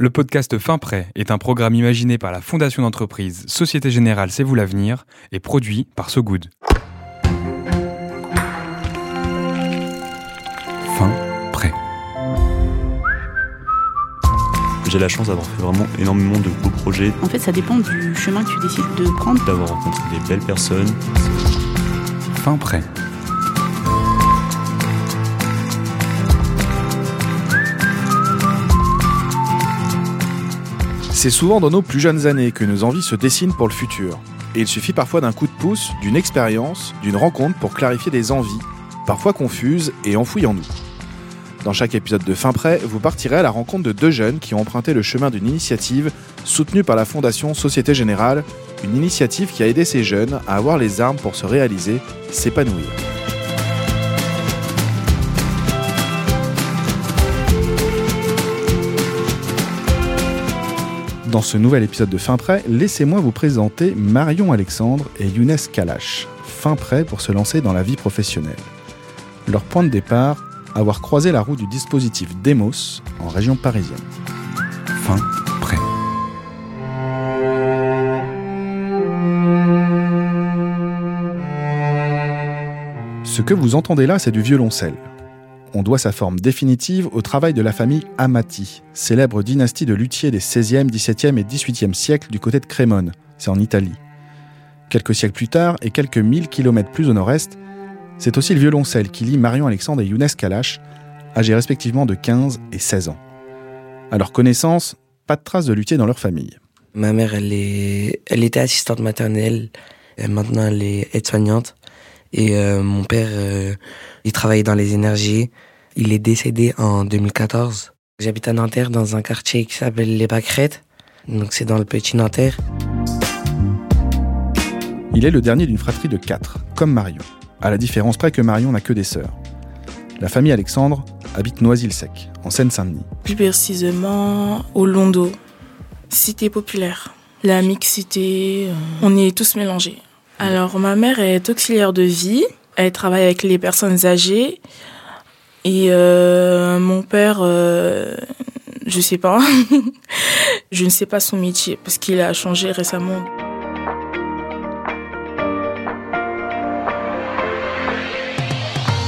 Le podcast Fin Prêt est un programme imaginé par la fondation d'entreprise Société Générale C'est vous l'avenir et produit par So Good. Fin Prêt. J'ai la chance d'avoir fait vraiment énormément de beaux projets, En fait, ça dépend du chemin que tu décides de prendre. d'avoir rencontré des belles personnes. Fin Prêt. C'est souvent dans nos plus jeunes années que nos envies se dessinent pour le futur. Et il suffit parfois d'un coup de pouce, d'une expérience, d'une rencontre pour clarifier des envies, parfois confuses et enfouies en nous. Dans chaque épisode de Fin Prêt, vous partirez à la rencontre de deux jeunes qui ont emprunté le chemin d'une initiative soutenue par la Fondation Société Générale, une initiative qui a aidé ces jeunes à avoir les armes pour se réaliser, s'épanouir. Dans ce nouvel épisode de Fin Prêt, laissez-moi vous présenter Marion Alexandre et Younes Kalash, fin prêt pour se lancer dans la vie professionnelle. Leur point de départ, avoir croisé la roue du dispositif Demos en région parisienne. Fin Prêt. Ce que vous entendez là, c'est du violoncelle. On doit sa forme définitive au travail de la famille Amati, célèbre dynastie de luthiers des 16e, 17e et 18e siècles du côté de Crémone, c'est en Italie. Quelques siècles plus tard et quelques mille kilomètres plus au nord-est, c'est aussi le violoncelle qui lie Marion Alexandre et Younes Kalash, âgés respectivement de 15 et 16 ans. À leur connaissance, pas de traces de luthier dans leur famille. Ma mère, elle, est, elle était assistante maternelle. Maintenant, elle est aide-soignante. Et euh, mon père, euh, il travaillait dans les énergies. Il est décédé en 2014. J'habite à Nanterre, dans un quartier qui s'appelle Les Pâquerettes. Donc, c'est dans le petit Nanterre. Il est le dernier d'une fratrie de quatre, comme Marion, à la différence près que Marion n'a que des sœurs. La famille Alexandre habite Noisy-le-Sec, en Seine-Saint-Denis. Plus précisément au Londo, cité populaire. La mixité, euh, on est tous mélangés. Alors ma mère est auxiliaire de vie, elle travaille avec les personnes âgées et euh, mon père, euh, je sais pas, je ne sais pas son métier parce qu'il a changé récemment.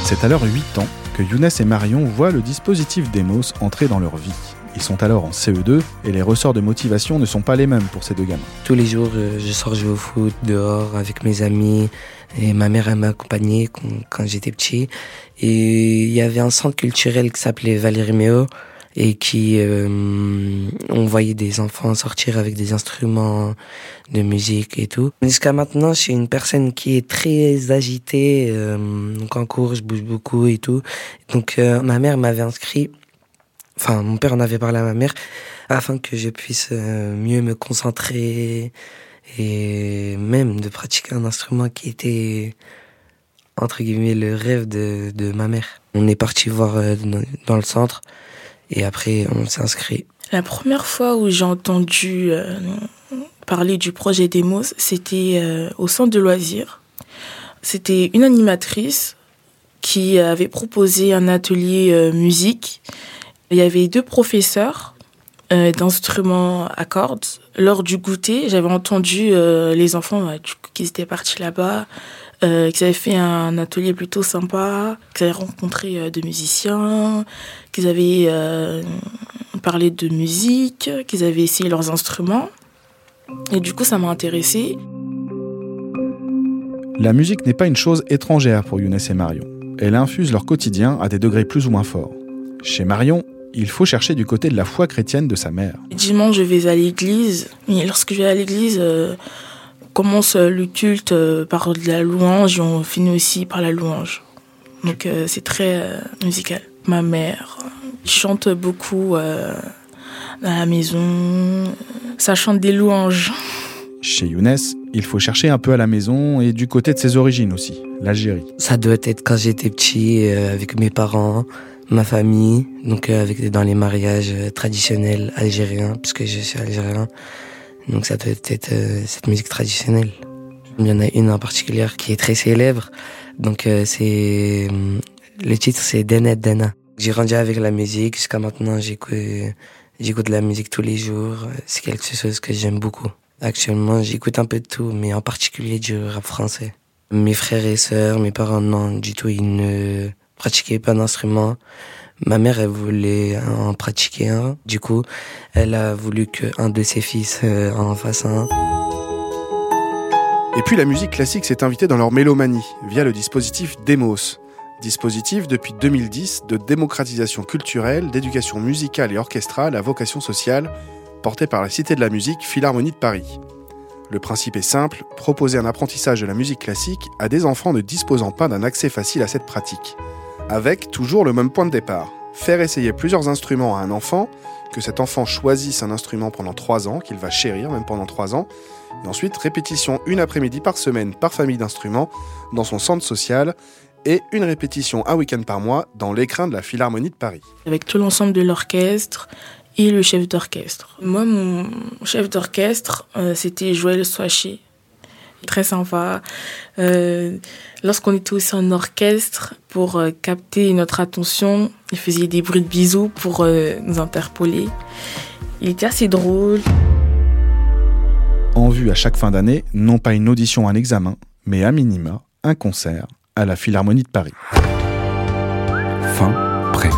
C'est alors 8 ans que Younes et Marion voient le dispositif Demos entrer dans leur vie. Ils sont alors en CE2 et les ressorts de motivation ne sont pas les mêmes pour ces deux gamins. Tous les jours, euh, je sors jouer au foot dehors avec mes amis. Et ma mère, m'a accompagné quand j'étais petit. Et il y avait un centre culturel qui s'appelait Valérie Méo et qui euh, on voyait des enfants sortir avec des instruments de musique et tout. Jusqu'à maintenant, je suis une personne qui est très agitée. euh, donc en cours, je bouge beaucoup et tout. Donc euh, ma mère m'avait inscrit. Enfin, mon père en avait parlé à ma mère afin que je puisse euh, mieux me concentrer et même de pratiquer un instrument qui était entre guillemets le rêve de, de ma mère. On est parti voir euh, dans, le centre et après on s'est inscrit. La première fois où j'ai entendu euh, parler du projet Demos, c'était au centre de loisirs. C'était une animatrice qui avait proposé un atelier musique. Il y avait deux professeurs euh, d'instruments à cordes. Lors du goûter, j'avais entendu euh, les enfants coup, qui étaient partis là-bas, euh, qu'ils avaient fait un atelier plutôt sympa, qu'ils avaient rencontré euh, de musiciens, qu'ils avaient euh, parlé de musique, qu'ils avaient essayé leurs instruments. Et du coup, ça m'a intéressée. La musique n'est pas une chose étrangère pour Younes et Marion. Elle infuse leur quotidien à des degrés plus ou moins forts. Chez Marion, il faut chercher du côté de la foi chrétienne de sa mère. Dimanche, je vais à l'église. Et lorsque je vais à l'église, euh, on commence euh, le culte euh, par de la louange et on finit aussi par la louange. Donc euh, c'est très euh, musical. Ma mère chante beaucoup euh, dans la maison. Ça chante des louanges. Chez Younes, il faut chercher un peu à la maison et du côté de ses origines aussi, l'Algérie. Ça doit être quand j'étais petit euh, avec mes parents, ma famille, donc euh, avec dans les mariages euh, traditionnels algériens puisque je suis algérien. Donc ça doit être euh, cette musique traditionnelle. Il y en a une en particulier qui est très célèbre. Donc c'est le titre c'est Dena Dena. J'ai grandi avec la musique jusqu'à maintenant. J'écoute J'écoute de la musique tous les jours. C'est quelque chose que j'aime beaucoup. Actuellement, j'écoute un peu de tout, mais en particulier du rap français. Mes frères et sœurs, mes parents, non, du tout, ils ne pratiquaient pas d'instrument. Ma mère, elle voulait en pratiquer un. Du coup, elle a voulu qu'un de ses fils euh, en fasse un. Et puis la musique classique s'est invitée dans leur mélomanie via le dispositif Demos. Dispositif depuis 2010 de démocratisation culturelle, d'éducation musicale et orchestrale à vocation sociale, porté par la Cité de la musique Philharmonie de Paris. Le principe est simple, proposer un apprentissage de la musique classique à des enfants ne disposant pas d'un accès facile à cette pratique avec toujours le même point de départ. Faire essayer plusieurs instruments à un enfant, que cet enfant choisisse un instrument pendant trois ans, qu'il va chérir même pendant trois ans, et ensuite répétition une après-midi par semaine par famille d'instruments dans son centre social, et une répétition un week-end par mois dans l'écrin de la Philharmonie de Paris. Avec tout l'ensemble de l'orchestre et le chef d'orchestre. Moi, mon chef d'orchestre, euh, c'était Joël Soaché très sympa. Euh, lorsqu'on était aussi en orchestre, pour euh, capter notre attention, il faisait des bruits de bisous pour euh, nous interpeller. Il était assez drôle. En vue à chaque fin d'année, non pas une audition, un examen, mais à minima, un concert à la Philharmonie de Paris. Fin prêt.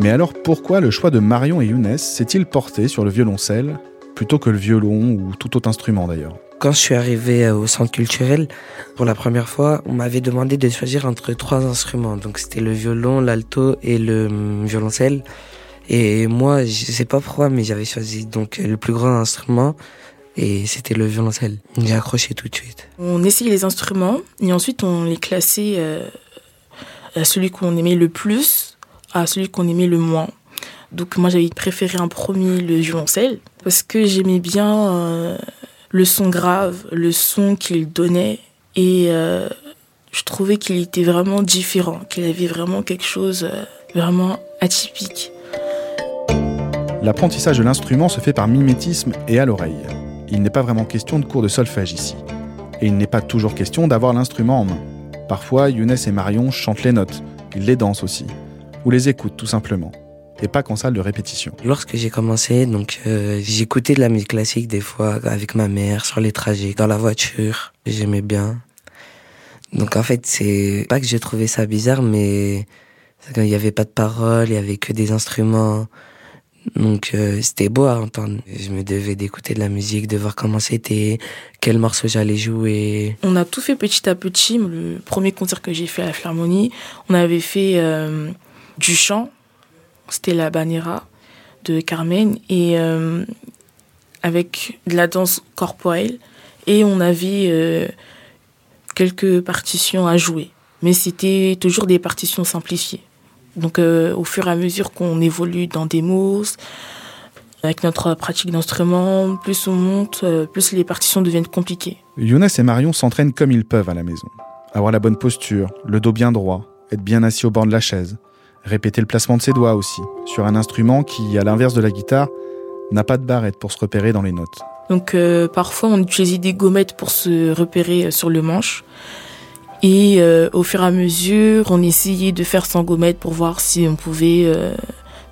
Mais alors pourquoi le choix de Marion et Younes s'est-il porté sur le violoncelle? Plutôt que le violon ou tout autre instrument d'ailleurs. Quand je suis arrivé euh, au centre culturel, pour la première fois, on m'avait demandé de choisir entre trois instruments. Donc c'était le violon, l'alto et le hum, violoncelle. Et moi, je sais pas pourquoi, mais j'avais choisi donc le plus grand instrument et c'était le violoncelle. J'ai accroché tout de suite. On essayait les instruments et ensuite on les classait euh, à celui qu'on aimait le plus, à celui qu'on aimait le moins. Donc moi j'avais préféré en premier le violoncelle parce que j'aimais bien euh, le son grave, le son qu'il donnait et euh, je trouvais qu'il était vraiment différent, qu'il avait vraiment quelque chose euh, vraiment atypique. L'apprentissage de l'instrument se fait par mimétisme et à l'oreille. Il n'est pas vraiment question de cours de solfège ici. Et il n'est pas toujours question d'avoir l'instrument en main. Parfois, Younes et Marion chantent les notes, ils les dansent aussi, ou les écoutent tout simplement et pas qu'en salle de répétition. Lorsque j'ai commencé, donc euh, j'écoutais de la musique classique des fois avec ma mère sur les trajets, dans la voiture. J'aimais bien. Donc en fait, c'est pas que j'ai trouvé ça bizarre, mais il n'y avait pas de paroles, il y avait que des instruments. Donc euh, c'était beau à entendre. Je me devais d'écouter de la musique, de voir comment c'était, quel morceau j'allais jouer. On a tout fait petit à petit. Le premier concert que j'ai fait à la Philharmonie, on avait fait euh, du chant, c'était la Banera de Carmen, et euh, avec de la danse corporelle. Et on avait euh, quelques partitions à jouer. Mais c'était toujours des partitions simplifiées. Donc euh, au fur et à mesure qu'on évolue dans des mots, avec notre pratique d'instrument, plus on monte, plus les partitions deviennent compliquées. Younes et Marion s'entraînent comme ils peuvent à la maison. Avoir la bonne posture, le dos bien droit, être bien assis au bord de la chaise, Répéter le placement de ses doigts aussi, sur un instrument qui, à l'inverse de la guitare, n'a pas de barrette pour se repérer dans les notes. Donc euh, parfois on utilisait des gommettes pour se repérer euh, sur le manche. Et euh, au fur et à mesure, on essayait de faire sans gommette pour voir si on pouvait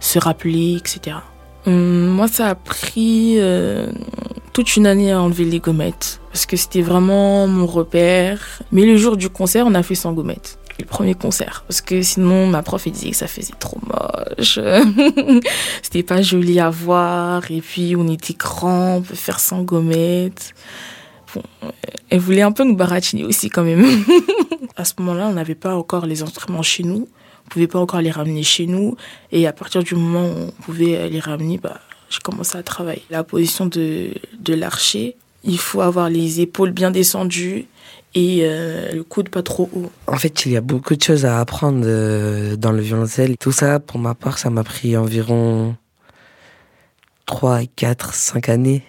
se rappeler, etc. Hum, moi, ça a pris toute une année à enlever les gommettes parce que c'était vraiment mon repère. Mais le jour du concert, on a fait sans gommettes le premier concert. Parce que sinon, ma prof, elle disait que ça faisait trop moche. C'était pas joli à voir. Et puis, on était grand, on peut faire sans gommette. Bon, elle voulait un peu nous baratiner aussi, quand même. à ce moment-là, on n'avait pas encore les instruments chez nous. On pouvait pas encore les ramener chez nous. Et à partir du moment où on pouvait les ramener, bah, j'ai commencé à travailler. La position de, de l'archer, il faut avoir les épaules bien descendues et euh, le coude pas trop haut. En fait, il y a beaucoup de choses à apprendre euh, dans le violoncelle. Tout ça, pour ma part, ça m'a pris environ 3, 4, 5 années.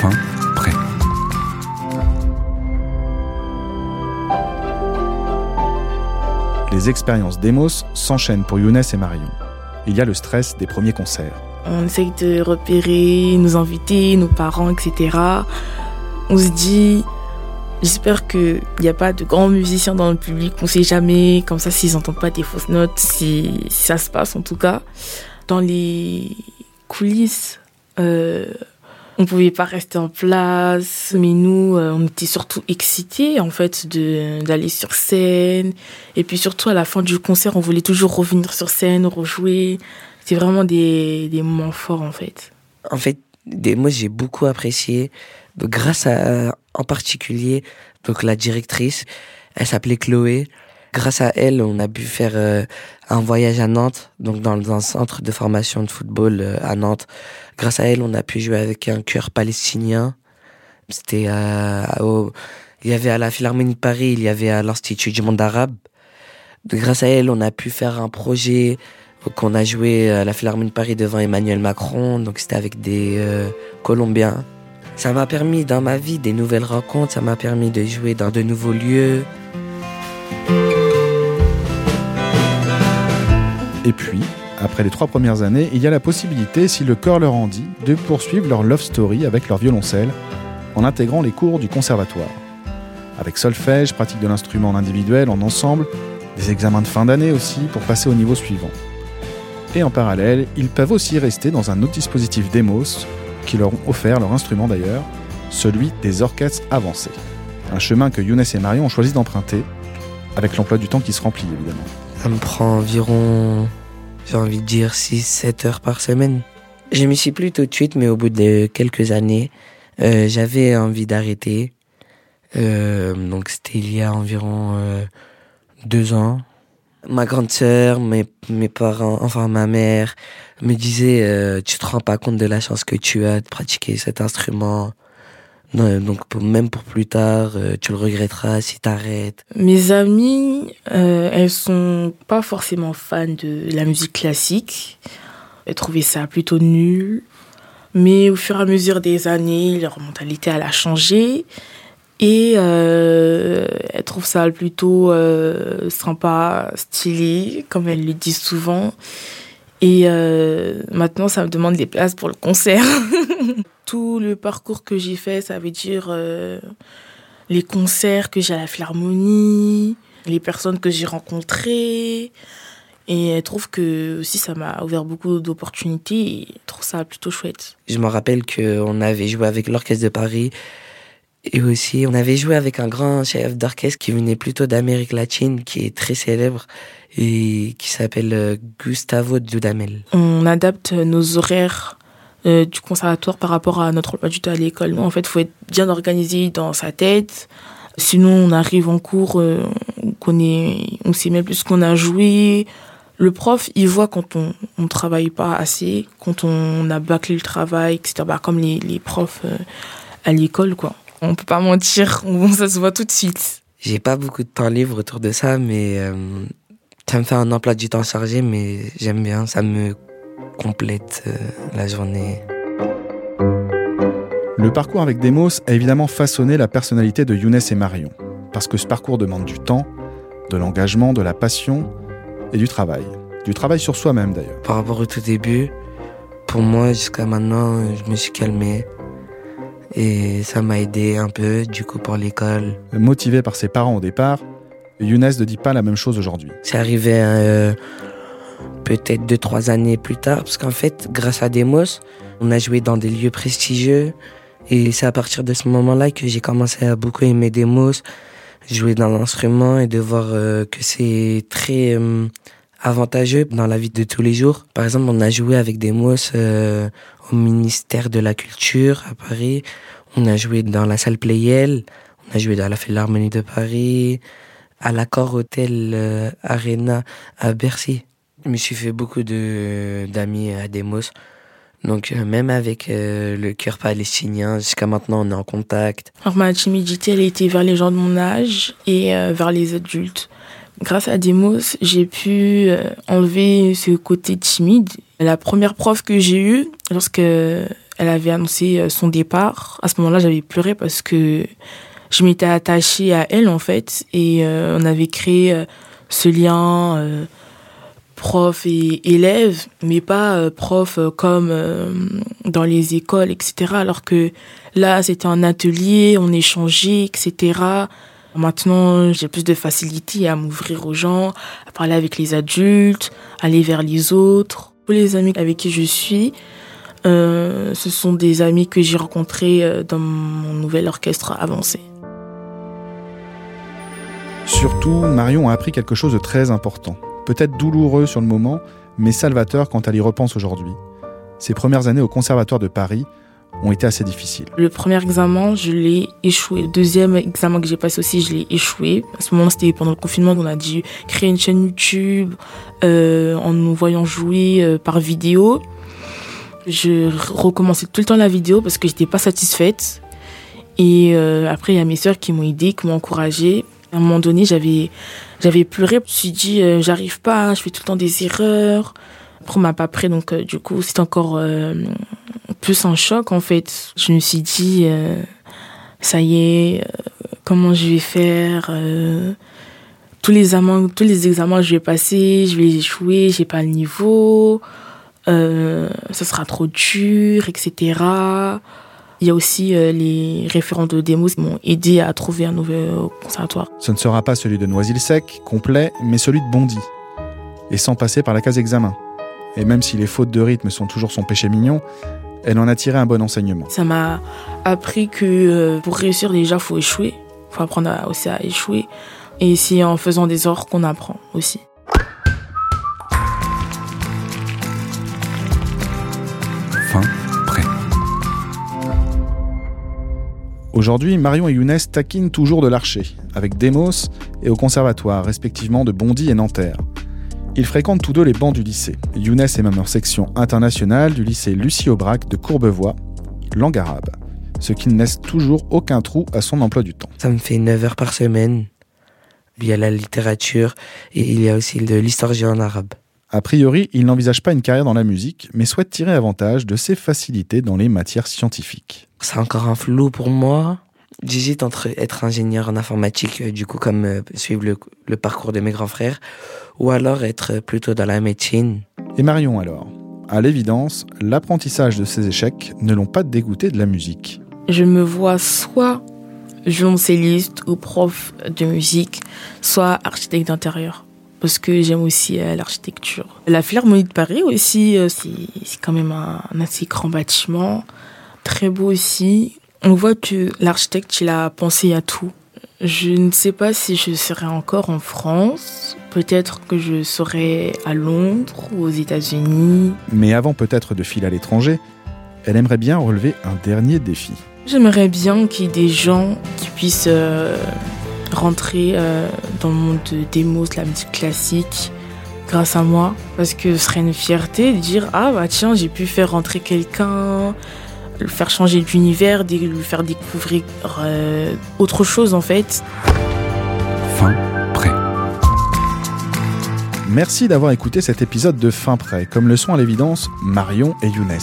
Fin prêt. Les expériences d'Emos s'enchaînent pour Younes et Marion. Il y a le stress des premiers concerts. On essaye de repérer nos invités, nos parents, etc. On se dit, J'espère qu'il n'y a pas de grands musiciens dans le public. On ne sait jamais, comme ça, s'ils n'entendent pas des fausses notes, si, ça se passe en tout cas. Dans les coulisses, euh, on pouvait pas rester en place, mais nous, euh, on était surtout excités en fait d'aller sur scène. Et puis surtout à la fin du concert, on voulait toujours revenir sur scène, rejouer. C'est vraiment des, des moments forts en fait. En fait, des, moi j'ai beaucoup apprécié, grâce à en particulier donc la directrice, elle s'appelait Chloé. Grâce à elle, on a pu faire euh, un voyage à Nantes, donc dans, un centre de formation de football euh, à Nantes. Grâce à elle, on a pu jouer avec un chœur palestinien. C'était il y avait à la Philharmonie de Paris, il y avait à l'Institut du monde arabe. grâce à elle, on a pu faire un projet qu'on a joué à la Philharmonie de Paris devant Emmanuel Macron. Donc c'était avec des euh, Colombiens. Ça m'a permis dans ma vie des nouvelles rencontres, ça m'a permis de jouer dans de nouveaux lieux. Et puis, après les trois premières années, il y a la possibilité, si le cœur leur en dit, de poursuivre leur love story avec leur violoncelle en intégrant les cours du conservatoire. Avec solfège, pratique de l'instrument en individuel, en ensemble, des examens de fin d'année aussi pour passer au niveau suivant. Et en parallèle, ils peuvent aussi rester dans un autre dispositif Demos qui leur ont offert leur instrument d'ailleurs, celui des orchestres avancés. Un chemin que Younes et Marion ont choisi d'emprunter, avec l'emploi du temps qui se remplit évidemment. Ça me prend environ, j'ai envie de dire, 6-7 heures par semaine. Je m'y suis plus tout de suite, mais au bout de quelques années, euh, j'avais envie d'arrêter. Euh, donc c'était il y a environ euh, ans. Ma grande sœur, mes, mes parents, enfin ma mère, me disaient Tu te rends pas compte de la chance que tu as de pratiquer cet instrument donc même pour plus tard, euh, tu le regretteras si t'arrêtes. Mes amies, euh, elles sont pas forcément fans de la musique classique. Elles trouvaient ça plutôt nul. Mais au fur et à mesure des années, leur mentalité a changé. Et euh, elles trouvent ça plutôt euh, sympa, stylé, comme elles le disent souvent. Et euh, maintenant, ça me demande des places pour le concert. Tout le parcours que j'ai fait, ça veut dire les concerts que j'ai à la Philharmonie, les personnes que j'ai rencontrées. Et elle trouve que aussi ça m'a ouvert beaucoup d'opportunités et elle trouve ça plutôt chouette. Je me rappelle qu'on avait joué avec l'Orchestre de Paris et aussi on avait joué avec un grand chef d'orchestre qui venait plutôt d'Amérique latine, qui est très célèbre et qui s'appelle euh, Gustavo Dudamel. On adapte nos horaires euh, du conservatoire par rapport à notre emploi du temps à l'école. En fait, il faut être bien organisé dans sa tête. Sinon, on arrive en cours, euh, on connaît, on sait même plus ce qu'on a joué. Le prof, il voit quand on ne travaille pas assez, quand on a bâclé le travail, etc. Bah, comme les profs à l'école, quoi. On peut pas mentir, ça se voit tout de suite. J'ai pas beaucoup de temps libre autour de ça, mais ça me fait un emploi du temps chargé, mais j'aime bien, ça me complète euh, la journée. Le parcours avec Demos a évidemment façonné la personnalité de Younes et Marion, parce que ce parcours demande du temps, de l'engagement, de la passion et du travail. Du travail sur soi-même d'ailleurs. Par rapport au tout début, pour moi jusqu'à maintenant, je me suis calmé. Et ça m'a aidé un peu, du coup, pour l'école. Motivé par ses parents au départ, Younes ne dit pas la même chose aujourd'hui. C'est arrivé euh, peut-être deux, trois années plus tard, parce qu'en fait, grâce à Demos, on a joué dans des lieux prestigieux. Et c'est à partir de ce moment-là que j'ai commencé à beaucoup aimer Demos, jouer dans l'instrument et de voir euh, que c'est très euh, avantageux dans la vie de tous les jours. Par exemple, on a joué avec Demos au ministère de la Culture à Paris. On a joué dans la salle Playel. On a joué dans la Philharmonie de Paris à l'accord Hôtel euh, Arena à Bercy. Je me suis fait beaucoup de d'amis à Demos. Donc euh, même avec euh, le cœur palestinien, jusqu'à maintenant on est en contact. Alors ma timidité elle était vers les gens de mon âge et vers les adultes. Grâce à Demos, j'ai pu enlever ce côté timide. La première prof que j'ai eue, lorsque elle avait annoncé son départ, à ce moment-là j'avais pleuré parce que je m'étais attachée à elle en fait et euh, on avait créé euh, ce lien euh, prof et élève, mais pas euh, prof euh, comme euh, dans les écoles, etc. Alors que là, c'était un atelier, on échangeait, etc. Maintenant, j'ai plus de facilité à m'ouvrir aux gens, à parler avec les adultes, aller vers les autres. Tous les amis avec qui je suis, euh, ce sont des amis que j'ai rencontrés euh, dans mon nouvel orchestre avancé. Surtout, Marion a appris quelque chose de très important. Peut-être douloureux sur le moment, mais salvateur quand elle y repense aujourd'hui. Ses premières années au Conservatoire de Paris ont été assez difficiles. Le premier examen, je l'ai échoué. Le deuxième examen que j'ai passé aussi, je l'ai échoué. À ce moment, c'était pendant le confinement qu'on a dû créer une chaîne YouTube euh, en nous voyant jouer euh, par vidéo. Je recommençais tout le temps la vidéo parce que j'étais pas satisfaite. Et euh, après, il y a mes sœurs qui m'ont aidé, qui m'ont encouragée. À un moment donné, j'avais j'avais pleuré. Je me suis dit, euh, j'arrive pas, je fais tout le temps des erreurs. Après, on m'a pas prêt, donc du coup, c'est encore plus un choc en fait. Je me suis dit, euh, ça y est, euh, comment je vais faire euh, tous les examens, tous les examens que je vais passer, je vais échouer, j'ai pas le niveau, ça sera trop dur, etc. Il y a aussi les référents de démos qui m'ont aidé à trouver un nouveau conservatoire. Ce ne sera pas celui de Noisy-le-Sec, complet, mais celui de Bondy. Et sans passer par la case examen. Et même si les fautes de rythme sont toujours son péché mignon, elle en a tiré un bon enseignement. Ça m'a appris que euh, pour réussir déjà, faut échouer. Faut apprendre aussi à échouer. Et c'est en faisant des erreurs qu'on apprend aussi. Fin, prêt. Aujourd'hui, Marion et Younes taquinent toujours de l'archer, avec Demos et au conservatoire, respectivement de Bondy et Nanterre. Ils fréquentent tous deux les bancs du lycée. Younes est même en section internationale du lycée Lucie Aubrac de Courbevoie, langue arabe, ce qui ne laisse toujours aucun trou à son emploi du temps. Ça me fait 9 heures par semaine. Il y a la littérature et il y a aussi de l'histoire géo en arabe. A priori, il n'envisage pas une carrière dans la musique, mais souhaite tirer avantage de ses facilités dans les matières scientifiques. C'est encore un flou pour moi. J'hésite entre être ingénieur en informatique, euh, du coup, comme euh, suivre le, le parcours de mes grands frères, ou alors être plutôt dans la médecine. Et Marion alors? À l'évidence, l'apprentissage de ses échecs ne l'ont pas dégoûté de la musique. Je me vois soit violoncelliste ou prof de musique, soit architecte d'intérieur. Parce que j'aime aussi euh, l'architecture. La Philharmonie de Paris aussi, euh, c'est c'est quand même un, un assez grand bâtiment. Très beau aussi. On voit que l'architecte, il a pensé à tout. Je ne sais pas si je serai encore en France. Peut-être que je serai à Londres ou aux États-Unis. Mais avant peut-être de filer à l'étranger, elle aimerait bien relever un dernier défi. J'aimerais bien qu'il y ait des gens qui puissent euh, rentrer euh, dans le monde de démos, de la musique classique, grâce à moi. Parce que ce serait une fierté de dire Ah bah tiens, j'ai pu faire rentrer quelqu'un, le faire changer d'univers, dé- lui faire découvrir euh, autre chose en fait. Fin, prêt. Merci d'avoir écouté cet épisode de Fin Prêt, comme le sont à l'évidence Marion et Younes.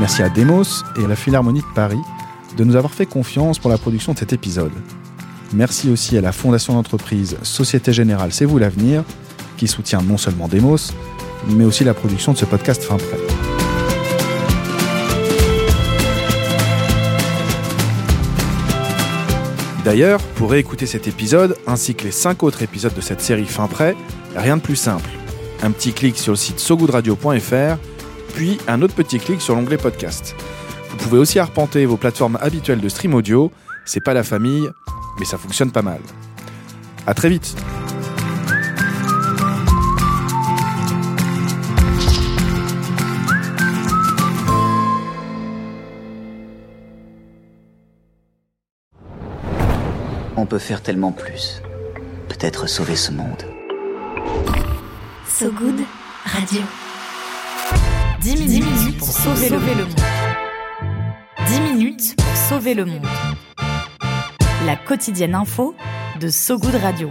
Merci à Demos et à la Philharmonie de Paris de nous avoir fait confiance pour la production de cet épisode. Merci aussi à la fondation d'entreprise Société Générale C'est vous l'avenir, qui soutient non seulement Demos, mais aussi la production de ce podcast Fin Prêt. D'ailleurs, pour réécouter cet épisode, ainsi que les 5 autres épisodes de cette série Fin Prêt, rien de plus simple. Un petit clic sur le site sogoodradio.fr, puis un autre petit clic sur l'onglet podcast. Vous pouvez aussi arpenter vos plateformes habituelles de stream audio, c'est pas la famille, mais ça fonctionne pas mal. À très vite peut faire tellement plus. Peut-être sauver ce monde. So Good Radio. 10 minutes, pour sauver, le monde. 10 minutes pour sauver le monde. La quotidienne info de So Good Radio.